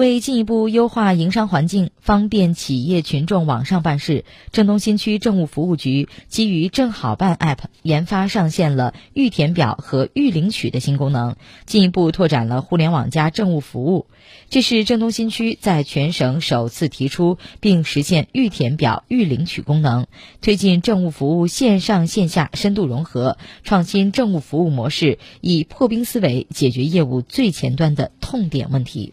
为进一步优化营商环境方便企业群众网上办事郑东新区政务服务局基于正好办 app 研发上线了预填表和预领取的新功能。进一步拓展了互联网加政务服务这是郑东新区在全省首次提出并实现预填表预领取功能推进政务服务线上线下深度融合创新政务服务模式以破冰思维解决业务最前端的痛点问题。